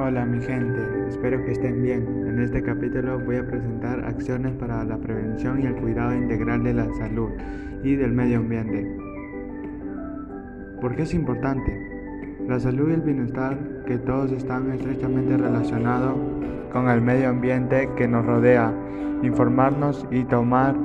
Hola mi gente, espero que estén bien. En este capítulo voy a presentar acciones para la prevención y el cuidado integral de la salud y del medio ambiente. ¿Por qué es importante? La salud y el bienestar que todos están estrechamente relacionados con el medio ambiente que nos rodea, informarnos y tomar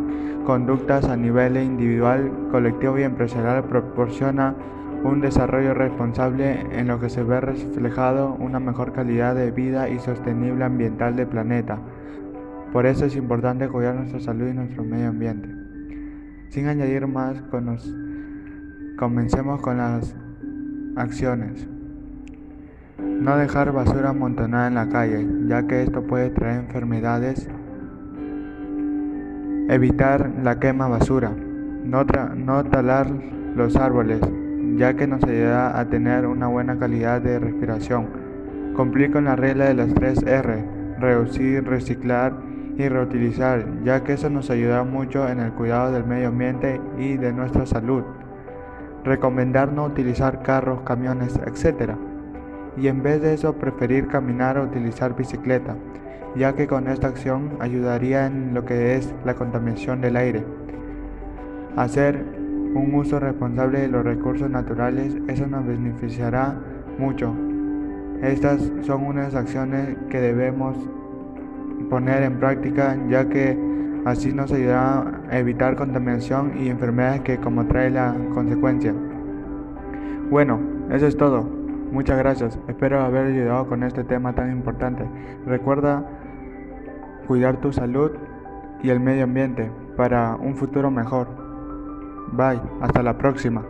conductas a nivel individual, colectivo y empresarial proporciona un desarrollo responsable en lo que se ve reflejado una mejor calidad de vida y sostenible ambiental del planeta. Por eso es importante cuidar nuestra salud y nuestro medio ambiente. Sin añadir más, comencemos con las acciones. No dejar basura amontonada en la calle, ya que esto puede traer enfermedades. Evitar la quema basura. No, no talar los árboles, ya que nos ayuda a tener una buena calidad de respiración. Cumplir con la regla de las 3 R, reducir, reciclar y reutilizar, ya que eso nos ayuda mucho en el cuidado del medio ambiente y de nuestra salud. Recomendar no utilizar carros, camiones, etc. Y en vez de eso preferir caminar o utilizar bicicleta, ya que con esta acción ayudaría en lo que es la contaminación del aire. Hacer un uso responsable de los recursos naturales, eso nos beneficiará mucho. Estas son unas acciones que debemos poner en práctica ya que así nos ayudará a evitar contaminación y enfermedades que como trae la consecuencia. Bueno, eso es todo. Muchas gracias. Espero haber ayudado con este tema tan importante. Recuerda cuidar tu salud y el medio ambiente para un futuro mejor. Bye, hasta la próxima.